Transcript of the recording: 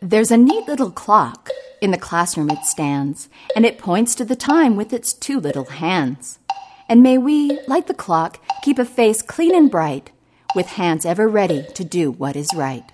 There's a neat little clock. In the classroom it stands, and it points to the time with its two little hands. And may we, like the clock, keep a face clean and bright, with hands ever ready to do what is right.